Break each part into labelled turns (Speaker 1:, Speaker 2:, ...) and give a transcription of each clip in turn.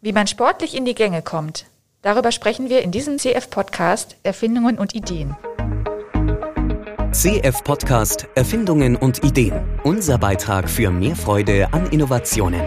Speaker 1: Wie man sportlich in die Gänge kommt, darüber sprechen wir in diesem CF-Podcast Erfindungen und Ideen.
Speaker 2: CF-Podcast Erfindungen und Ideen. Unser Beitrag für mehr Freude an Innovationen.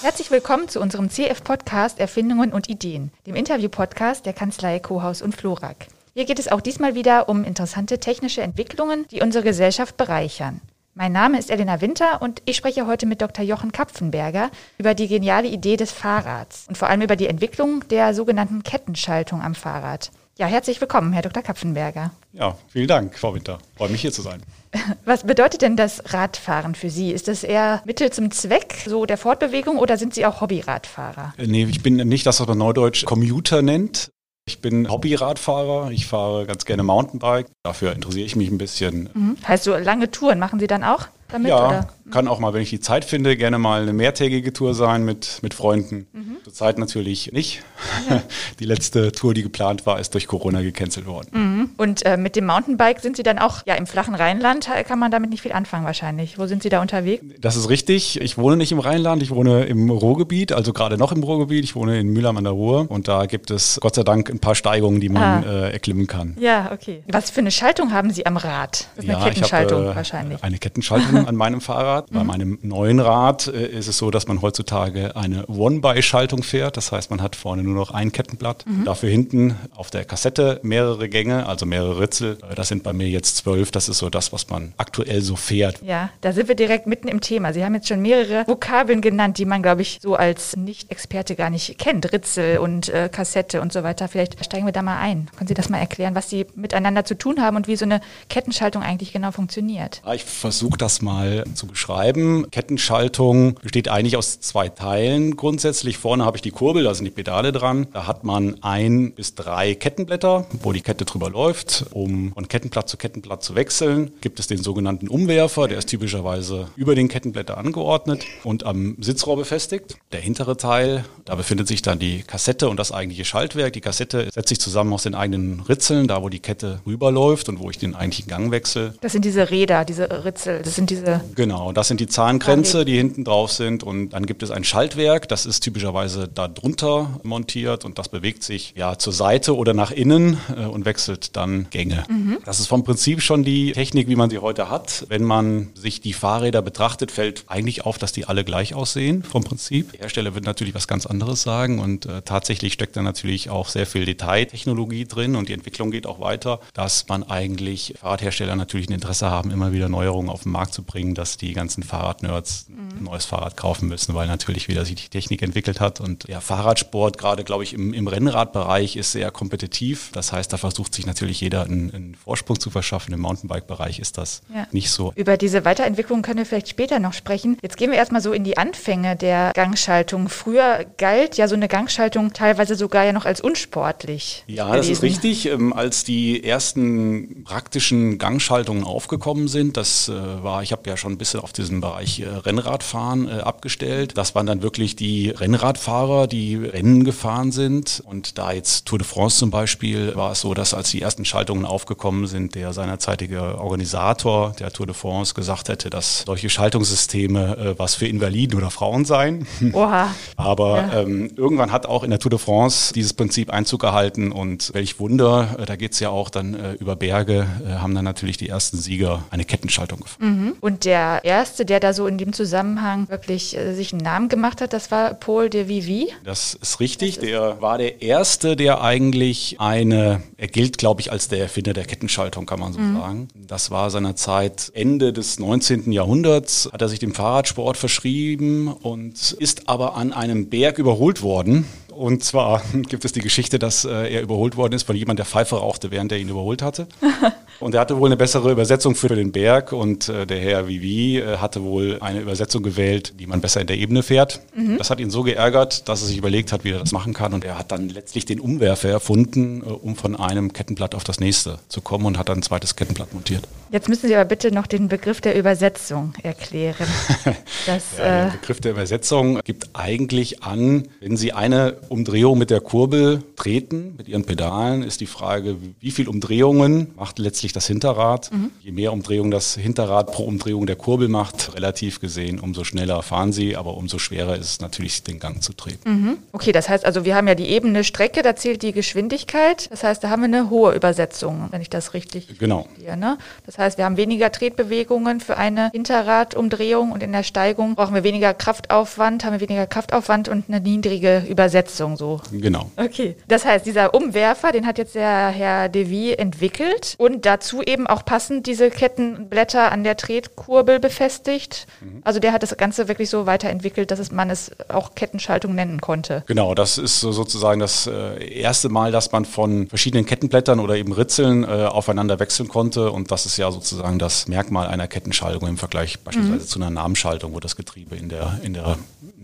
Speaker 1: Herzlich willkommen zu unserem CF-Podcast Erfindungen und Ideen, dem Interview-Podcast der Kanzlei Kohaus und Florak. Hier geht es auch diesmal wieder um interessante technische Entwicklungen, die unsere Gesellschaft bereichern. Mein Name ist Elena Winter und ich spreche heute mit Dr. Jochen Kapfenberger über die geniale Idee des Fahrrads und vor allem über die Entwicklung der sogenannten Kettenschaltung am Fahrrad. Ja, herzlich willkommen, Herr Dr. Kapfenberger.
Speaker 3: Ja, vielen Dank, Frau Winter. Freue mich hier zu sein.
Speaker 1: Was bedeutet denn das Radfahren für Sie? Ist das eher Mittel zum Zweck, so der Fortbewegung, oder sind Sie auch Hobbyradfahrer?
Speaker 3: Äh, nee, ich bin nicht das, was man neudeutsch Commuter nennt. Ich bin Hobbyradfahrer. Ich fahre ganz gerne Mountainbike. Dafür interessiere ich mich ein bisschen.
Speaker 1: Mhm. Heißt so lange Touren machen Sie dann auch damit?
Speaker 3: Ja,
Speaker 1: oder?
Speaker 3: kann auch mal, wenn ich die Zeit finde, gerne mal eine mehrtägige Tour sein mit, mit Freunden.
Speaker 1: Mhm.
Speaker 3: Zurzeit natürlich nicht. Ja. Die letzte Tour, die geplant war, ist durch Corona gecancelt worden.
Speaker 1: Mhm. Und äh, mit dem Mountainbike sind Sie dann auch ja im flachen Rheinland, kann man damit nicht viel anfangen wahrscheinlich. Wo sind Sie da unterwegs?
Speaker 3: Das ist richtig. Ich wohne nicht im Rheinland, ich wohne im Ruhrgebiet, also gerade noch im Ruhrgebiet. Ich wohne in Mülheim an der Ruhr und da gibt es Gott sei Dank ein paar Steigungen, die man ah. äh, erklimmen kann.
Speaker 1: Ja, okay. Was für eine Schaltung haben Sie am Rad? Das ist eine
Speaker 3: ja,
Speaker 1: Kettenschaltung
Speaker 3: ich habe,
Speaker 1: äh, wahrscheinlich.
Speaker 3: Eine Kettenschaltung an meinem Fahrrad. Bei mhm. meinem neuen Rad äh, ist es so, dass man heutzutage eine One-by-Schaltung fährt. Das heißt, man hat vorne nur noch ein Kettenblatt. Mhm. Dafür hinten auf der Kassette mehrere Gänge, also mehrere Ritzel. Das sind bei mir jetzt zwölf. Das ist so das, was man aktuell so fährt.
Speaker 1: Ja, da sind wir direkt mitten im Thema. Sie haben jetzt schon mehrere Vokabeln genannt, die man, glaube ich, so als Nicht-Experte gar nicht kennt. Ritzel und äh, Kassette und so weiter. Vielleicht steigen wir da mal ein. Können Sie das mal erklären, was Sie miteinander zu tun haben und wie so eine Kettenschaltung eigentlich genau funktioniert?
Speaker 3: Ja, ich versuche das mal zu beschreiben. Kettenschaltung besteht eigentlich aus zwei Teilen grundsätzlich. Vorne habe ich die Kurbel, da sind die Pedale dran. Da hat man ein bis drei Kettenblätter, wo die Kette drüber läuft. Um von Kettenblatt zu Kettenblatt zu wechseln, gibt es den sogenannten Umwerfer. Der ist typischerweise über den Kettenblätter angeordnet und am Sitzrohr befestigt. Der hintere Teil, da befindet sich dann die Kassette und das eigentliche Schaltwerk. Die Kassette setzt sich zusammen aus den eigenen Ritzeln, da wo die Kette rüberläuft und wo ich den eigentlichen Gang wechsle.
Speaker 1: Das sind diese Räder, diese Ritzel, das sind diese...
Speaker 3: Genau, das sind die Zahnkränze, die hinten drauf sind und dann gibt es ein Schaltwerk, das ist typischerweise da drunter montiert und das bewegt sich ja zur Seite oder nach innen äh, und wechselt dann Gänge. Mhm. Das ist vom Prinzip schon die Technik, wie man sie heute hat. Wenn man sich die Fahrräder betrachtet, fällt eigentlich auf, dass die alle gleich aussehen vom Prinzip. Der Hersteller wird natürlich was ganz anderes sagen und äh, tatsächlich steckt da natürlich auch sehr viel Detailtechnologie drin und die Entwicklung geht auch weiter, dass man eigentlich Fahrradhersteller natürlich ein Interesse haben, immer wieder Neuerungen auf den Markt zu bringen, dass die ganzen Fahrradnerds mhm. ein neues Fahrrad kaufen müssen, weil natürlich wieder sich die Technik entwickelt hat und der Fahrradsport gerade, glaube ich, im, im Rennradbereich ist sehr kompetitiv. Das heißt, da versucht sich natürlich jeder einen, einen Vorsprung zu verschaffen. Im Mountainbike-Bereich ist das ja. nicht so.
Speaker 1: Über diese Weiterentwicklung können wir vielleicht später noch sprechen. Jetzt gehen wir erstmal so in die Anfänge der Gangschaltung. Früher galt ja so eine Gangschaltung teilweise sogar ja noch als unsportlich.
Speaker 3: Ja, gewesen. das ist richtig. Ähm, als die ersten praktischen Gangschaltungen aufgekommen sind, das äh, war, ich habe ja schon ein bisschen auf diesen Bereich äh, Rennradfahren äh, abgestellt. Das waren dann wirklich die Rennradfahrer, die Rennen gefahren sind. Und da jetzt Tour de France zum Beispiel war es so, dass als die ersten Schaltungen aufgekommen sind, der seinerzeitige Organisator der Tour de France gesagt hätte, dass solche Schaltungssysteme äh, was für Invaliden oder Frauen seien.
Speaker 1: Oha.
Speaker 3: Aber ja. ähm, irgendwann hat auch in der Tour de France dieses Prinzip Einzug gehalten und welch Wunder, da geht es ja auch dann äh, über Berge, äh, haben dann natürlich die ersten Sieger eine Kettenschaltung gefahren.
Speaker 1: Mhm. Und der erste, der da so in dem Zusammenhang wirklich äh, sich einen Namen gemacht hat, das war Paul de Vivi.
Speaker 3: Das ist richtig. Der war der erste, der eigentlich eine, er gilt, glaube ich, als der Erfinder der Kettenschaltung, kann man so mhm. sagen. Das war seinerzeit Ende des 19. Jahrhunderts, hat er sich dem Fahrradsport verschrieben und ist aber an einem Berg überholt worden und zwar gibt es die Geschichte, dass äh, er überholt worden ist von jemandem, der Pfeife rauchte, während er ihn überholt hatte. und er hatte wohl eine bessere Übersetzung für den Berg und äh, der Herr Vivi äh, hatte wohl eine Übersetzung gewählt, die man besser in der Ebene fährt. Mhm. Das hat ihn so geärgert, dass er sich überlegt hat, wie er das machen kann. Und er hat dann letztlich den Umwerfer erfunden, um von einem Kettenblatt auf das nächste zu kommen und hat dann ein zweites Kettenblatt montiert.
Speaker 1: Jetzt müssen Sie aber bitte noch den Begriff der Übersetzung erklären.
Speaker 3: Das, ja, der Begriff der Übersetzung gibt eigentlich an, wenn Sie eine Umdrehungen mit der Kurbel treten, mit ihren Pedalen, ist die Frage, wie viel Umdrehungen macht letztlich das Hinterrad. Mhm. Je mehr Umdrehungen das Hinterrad pro Umdrehung der Kurbel macht, relativ gesehen, umso schneller fahren sie, aber umso schwerer ist es natürlich, den Gang zu treten.
Speaker 1: Mhm. Okay, das heißt also, wir haben ja die ebene Strecke, da zählt die Geschwindigkeit. Das heißt, da haben wir eine hohe Übersetzung, wenn ich das richtig
Speaker 3: genau.
Speaker 1: Hier, ne? Das heißt, wir haben weniger Tretbewegungen für eine Hinterradumdrehung und in der Steigung brauchen wir weniger Kraftaufwand, haben wir weniger Kraftaufwand und eine niedrige Übersetzung so.
Speaker 3: Genau.
Speaker 1: Okay. Das heißt, dieser Umwerfer, den hat jetzt der Herr Devi entwickelt und dazu eben auch passend diese Kettenblätter an der Tretkurbel befestigt. Mhm. Also der hat das Ganze wirklich so weiterentwickelt, dass es, man es auch Kettenschaltung nennen konnte.
Speaker 3: Genau, das ist sozusagen das äh, erste Mal, dass man von verschiedenen Kettenblättern oder eben Ritzeln äh, aufeinander wechseln konnte und das ist ja sozusagen das Merkmal einer Kettenschaltung im Vergleich beispielsweise mhm. zu einer Namenschaltung, wo das Getriebe in der, in der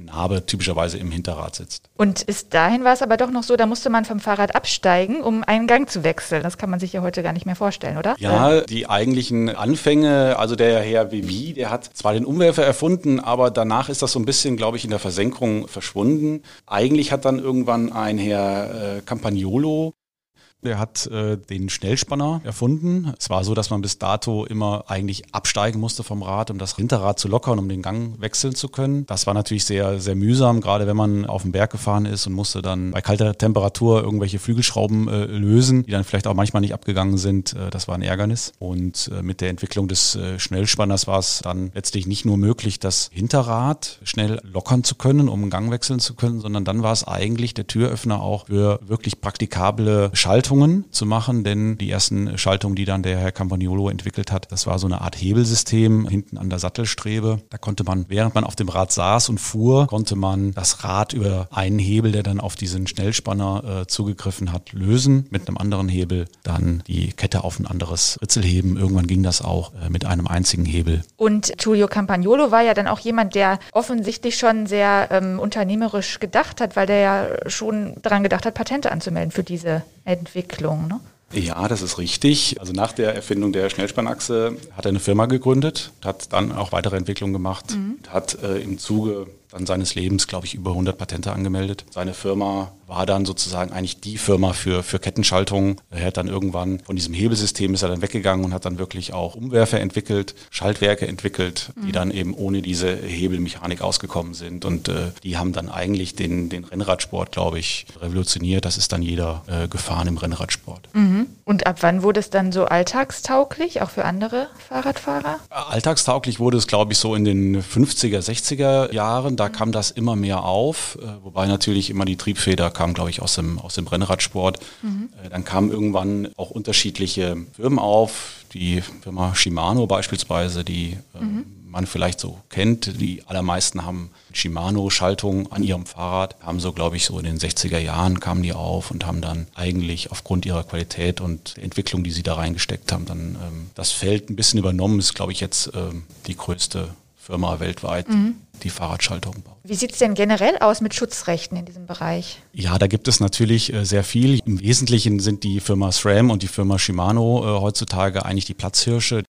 Speaker 3: Narbe typischerweise im Hinterrad sitzt.
Speaker 1: Und bis dahin war es aber doch noch so, da musste man vom Fahrrad absteigen, um einen Gang zu wechseln. Das kann man sich ja heute gar nicht mehr vorstellen, oder?
Speaker 3: Ja, die eigentlichen Anfänge, also der Herr Vivi, der hat zwar den Umwerfer erfunden, aber danach ist das so ein bisschen, glaube ich, in der Versenkung verschwunden. Eigentlich hat dann irgendwann ein Herr äh, Campagnolo der hat äh, den Schnellspanner erfunden. Es war so, dass man bis dato immer eigentlich absteigen musste vom Rad, um das Hinterrad zu lockern, um den Gang wechseln zu können. Das war natürlich sehr, sehr mühsam, gerade wenn man auf den Berg gefahren ist und musste dann bei kalter Temperatur irgendwelche Flügelschrauben äh, lösen, die dann vielleicht auch manchmal nicht abgegangen sind. Äh, das war ein Ärgernis. Und äh, mit der Entwicklung des äh, Schnellspanners war es dann letztlich nicht nur möglich, das Hinterrad schnell lockern zu können, um einen Gang wechseln zu können, sondern dann war es eigentlich der Türöffner auch für wirklich praktikable Schaltungen Schaltungen zu machen, denn die ersten Schaltungen, die dann der Herr Campagnolo entwickelt hat, das war so eine Art Hebelsystem hinten an der Sattelstrebe. Da konnte man, während man auf dem Rad saß und fuhr, konnte man das Rad über einen Hebel, der dann auf diesen Schnellspanner äh, zugegriffen hat, lösen. Mit einem anderen Hebel dann die Kette auf ein anderes Ritzel heben. Irgendwann ging das auch äh, mit einem einzigen Hebel.
Speaker 1: Und Tullio Campagnolo war ja dann auch jemand, der offensichtlich schon sehr ähm, unternehmerisch gedacht hat, weil der ja schon daran gedacht hat, Patente anzumelden für diese Entwicklung. Ne?
Speaker 3: Ja, das ist richtig. Also nach der Erfindung der Schnellspannachse hat er eine Firma gegründet, hat dann auch weitere Entwicklungen gemacht, mhm. hat äh, im Zuge dann seines Lebens, glaube ich, über 100 Patente angemeldet. Seine Firma war dann sozusagen eigentlich die Firma für, für Kettenschaltung. Er hat dann irgendwann von diesem Hebelsystem ist er dann weggegangen und hat dann wirklich auch Umwerfer entwickelt, Schaltwerke entwickelt, die mhm. dann eben ohne diese Hebelmechanik ausgekommen sind. Und äh, die haben dann eigentlich den, den Rennradsport, glaube ich, revolutioniert. Das ist dann jeder äh, gefahren im Rennradsport.
Speaker 1: Mhm. Und ab wann wurde es dann so alltagstauglich, auch für andere Fahrradfahrer?
Speaker 3: Alltagstauglich wurde es, glaube ich, so in den 50er, 60er Jahren. Da kam das immer mehr auf, äh, wobei natürlich immer die Triebfeder kam, glaube ich, aus dem, aus dem Rennradsport. Mhm. Äh, dann kamen irgendwann auch unterschiedliche Firmen auf, die Firma Shimano beispielsweise, die ähm, mhm. Man vielleicht so kennt. Die allermeisten haben Shimano-Schaltung an ihrem Fahrrad, haben so, glaube ich, so in den 60er Jahren kamen die auf und haben dann eigentlich aufgrund ihrer Qualität und Entwicklung, die sie da reingesteckt haben, dann ähm, das Feld ein bisschen übernommen. Ist, glaube ich, jetzt ähm, die größte Firma weltweit, mhm. die Fahrradschaltung baut.
Speaker 1: Wie sieht es denn generell aus mit Schutzrechten in diesem Bereich?
Speaker 3: Ja, da gibt es natürlich äh, sehr viel. Im Wesentlichen sind die Firma SRAM und die Firma Shimano äh, heutzutage eigentlich die Platzhirsche.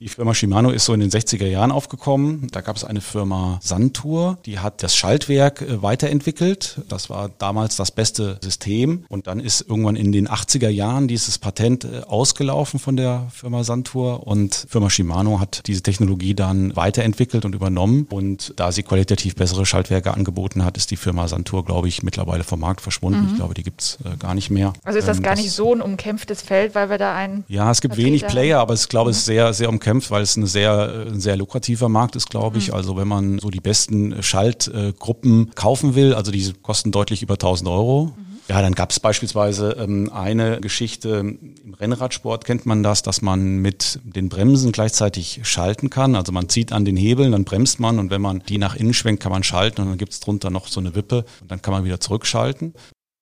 Speaker 3: Die Firma Shimano ist so in den 60er Jahren aufgekommen. Da gab es eine Firma Santur, die hat das Schaltwerk äh, weiterentwickelt. Das war damals das beste System. Und dann ist irgendwann in den 80er Jahren dieses Patent äh, ausgelaufen von der Firma Santur. Und Firma Shimano hat diese Technologie dann weiterentwickelt und übernommen. Und da sie qualitativ bessere Schaltwerke angeboten hat, ist die Firma Santur, glaube ich, mittlerweile vom Markt verschwunden. Mhm. Ich glaube, die gibt es äh, gar nicht mehr.
Speaker 1: Also ist das ähm, gar das nicht so ein umkämpftes Feld, weil wir da einen.
Speaker 3: Ja, es gibt Vertreter wenig Player, aber ich glaube, es ist sehr, sehr umkämpft umkämpft, weil es ein sehr, ein sehr lukrativer Markt ist, glaube ich. Mhm. Also wenn man so die besten Schaltgruppen kaufen will, also diese kosten deutlich über 1000 Euro. Mhm. Ja, dann gab es beispielsweise ähm, eine Geschichte im Rennradsport kennt man das, dass man mit den Bremsen gleichzeitig schalten kann. Also man zieht an den Hebeln, dann bremst man und wenn man die nach innen schwenkt, kann man schalten und dann gibt es drunter noch so eine Wippe und dann kann man wieder zurückschalten.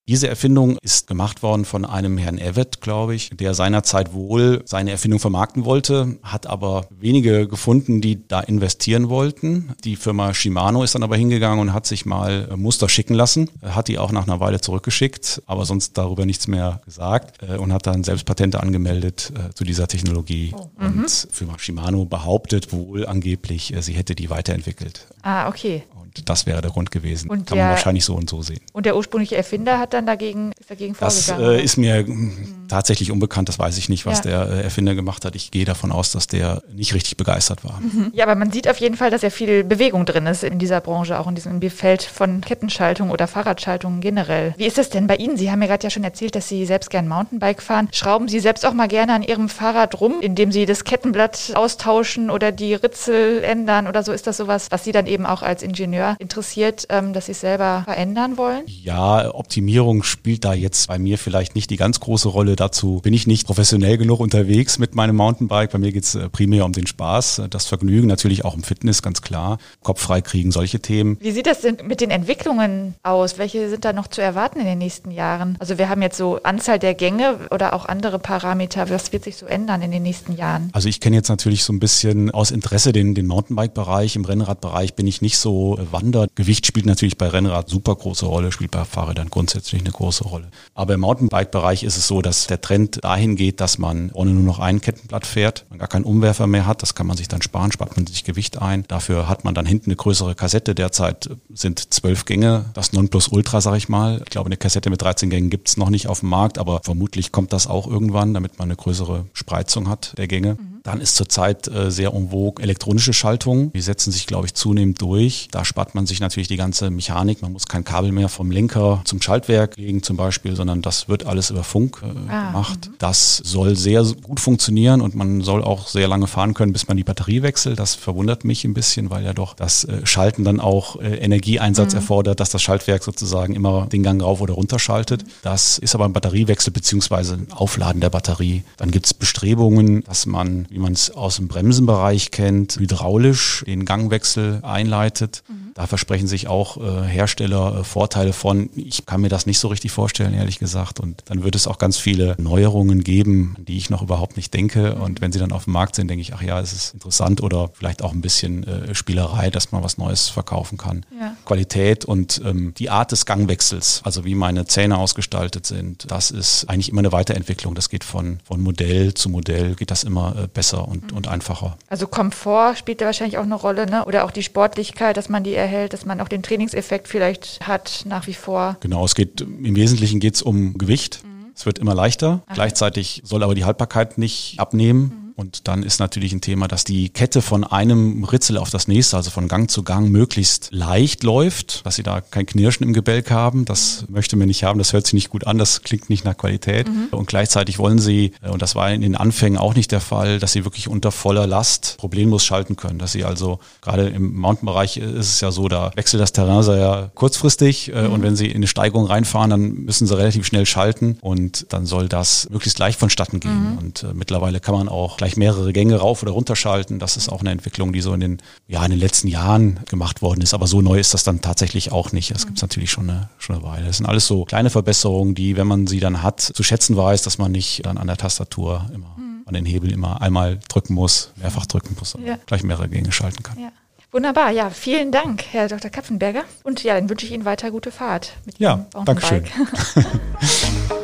Speaker 3: Diese Erfindung ist gemacht worden von einem Herrn Evett, glaube ich, der seinerzeit wohl seine Erfindung vermarkten wollte, hat aber wenige gefunden, die da investieren wollten. Die Firma Shimano ist dann aber hingegangen und hat sich mal Muster schicken lassen, hat die auch nach einer Weile zurückgeschickt, aber sonst darüber nichts mehr gesagt äh, und hat dann selbst Patente angemeldet äh, zu dieser Technologie. Oh, und mhm. Firma Shimano behauptet wohl angeblich, äh, sie hätte die weiterentwickelt.
Speaker 1: Ah, okay.
Speaker 3: Und das wäre der Grund gewesen.
Speaker 1: Und
Speaker 3: Kann
Speaker 1: der-
Speaker 3: man wahrscheinlich so und so sehen.
Speaker 1: Und der ursprüngliche Erfinder hat dann dagegen, ist dagegen
Speaker 3: Das
Speaker 1: vorgegangen.
Speaker 3: äh, ist mir mh, tatsächlich unbekannt, das weiß ich nicht, was
Speaker 1: Ja.
Speaker 3: der äh, Erfinder gemacht hat. Ich gehe davon aus, dass der nicht richtig begeistert war.
Speaker 1: Ja, aber man sieht auf jeden Fall, dass ja viel Bewegung drin ist in dieser Branche, auch in diesem Feld von Kettenschaltung oder Fahrradschaltung generell. Wie ist das denn bei Ihnen? Sie haben mir gerade ja schon erzählt, dass Sie selbst gern Mountainbike fahren. Schrauben Sie selbst auch mal gerne an Ihrem Fahrrad rum, indem Sie das Kettenblatt austauschen oder die Ritzel ändern oder so? Ist das sowas, was Sie dann eben auch als Ingenieur interessiert, ähm, dass Sie es selber verändern wollen?
Speaker 3: Ja, Optimierung spielt da jetzt bei mir vielleicht nicht die ganz große Rolle. Dazu bin ich nicht professionell genug unterwegs mit meinem Mountainbike. Bei mir geht's äh, primär um den Spaß, äh, das Vergnügen, natürlich auch um Fitness, ganz klar. Kopf frei kriegen, solche Themen.
Speaker 1: Wie sieht das denn mit den Entwicklungen aus? Welche sind da noch zu erwarten in den nächsten Jahren? Also wir haben jetzt so Anzahl der Gänge oder auch andere Parameter. Was wird sich so ändern in den nächsten Jahren?
Speaker 3: Also ich kenne jetzt natürlich so ein bisschen aus Interesse den, den Mountainbike-Bereich. Im Rennradbereich bin ich nicht so wandert. Gewicht spielt natürlich bei Rennrad super große Rolle, spielt bei Fahrrädern grundsätzlich eine große Rolle. Aber im Mountainbike-Bereich ist es so, dass der Trend dahin geht, dass man ohne nur noch ein Kettenblatt fährt, man gar keinen Umwerfer mehr hat. Das kann man sich dann sparen, spart man sich Gewicht ein. Dafür hat man dann hinten eine größere Kassette. Derzeit sind zwölf Gänge, das Nonplusultra, sag ich mal. Ich glaube, eine Kassette mit 13 Gängen gibt's noch nicht auf dem Markt, aber vermutlich kommt das auch irgendwann, damit man eine größere Spreizung hat der Gänge. Dann ist zurzeit äh, sehr vogue elektronische Schaltungen. Die setzen sich, glaube ich, zunehmend durch. Da spart man sich natürlich die ganze Mechanik. Man muss kein Kabel mehr vom Lenker zum Schaltwerk legen zum Beispiel, sondern das wird alles über Funk äh,
Speaker 1: Ah,
Speaker 3: gemacht. Das soll sehr gut funktionieren und man soll auch sehr lange fahren können, bis man die Batterie wechselt. Das verwundert mich ein bisschen, weil ja doch das äh, Schalten dann auch äh, Energieeinsatz erfordert, dass das Schaltwerk sozusagen immer den Gang rauf oder runter schaltet. Das ist aber ein Batteriewechsel beziehungsweise ein Aufladen der Batterie. Dann gibt es Bestrebungen, dass man, wie man es aus dem Bremsenbereich kennt, hydraulisch den Gangwechsel einleitet. Da versprechen sich auch äh, Hersteller äh, Vorteile von. Ich kann mir das nicht so richtig vorstellen, ehrlich gesagt. Und dann wird es auch ganz viele Neuerungen geben, die ich noch überhaupt nicht denke. Und wenn sie dann auf dem Markt sind, denke ich, ach ja, es ist interessant oder vielleicht auch ein bisschen äh, Spielerei, dass man was Neues verkaufen kann.
Speaker 1: Ja.
Speaker 3: Qualität und ähm, die Art des Gangwechsels, also wie meine Zähne ausgestaltet sind, das ist eigentlich immer eine Weiterentwicklung. Das geht von, von Modell zu Modell, geht das immer äh, besser und, und einfacher.
Speaker 1: Also Komfort spielt da wahrscheinlich auch eine Rolle, ne? Oder auch die Sportlichkeit, dass man die erhält, dass man auch den Trainingseffekt vielleicht hat nach wie vor.
Speaker 3: Genau, es geht im Wesentlichen geht es um Gewicht. Es wird immer leichter. Gleichzeitig soll aber die Haltbarkeit nicht abnehmen. Und dann ist natürlich ein Thema, dass die Kette von einem Ritzel auf das nächste, also von Gang zu Gang, möglichst leicht läuft, dass sie da kein Knirschen im Gebälk haben. Das möchte man nicht haben, das hört sich nicht gut an, das klingt nicht nach Qualität. Und gleichzeitig wollen sie, äh, und das war in den Anfängen auch nicht der Fall, dass sie wirklich unter voller Last problemlos schalten können. Dass sie also, gerade im Mountainbereich ist es ja so, da wechselt das Terrain sehr kurzfristig äh, und wenn sie in eine Steigung reinfahren, dann müssen sie relativ schnell schalten und dann soll das möglichst leicht vonstatten gehen. Und äh, mittlerweile kann man auch gleich mehrere Gänge rauf oder runter schalten. Das ist auch eine Entwicklung, die so in den, ja, in den letzten Jahren gemacht worden ist. Aber so neu ist das dann tatsächlich auch nicht. Das gibt es natürlich schon eine, schon eine Weile. Das sind alles so kleine Verbesserungen, die, wenn man sie dann hat, zu schätzen weiß, dass man nicht dann an der Tastatur immer an den Hebel immer einmal drücken muss, mehrfach drücken muss, sondern
Speaker 1: Ja.
Speaker 3: gleich mehrere Gänge schalten kann.
Speaker 1: Ja. Wunderbar, ja, vielen Dank, Herr Dr. Kapfenberger. Und ja, dann wünsche ich Ihnen weiter gute Fahrt mit
Speaker 3: Ja, Dankeschön.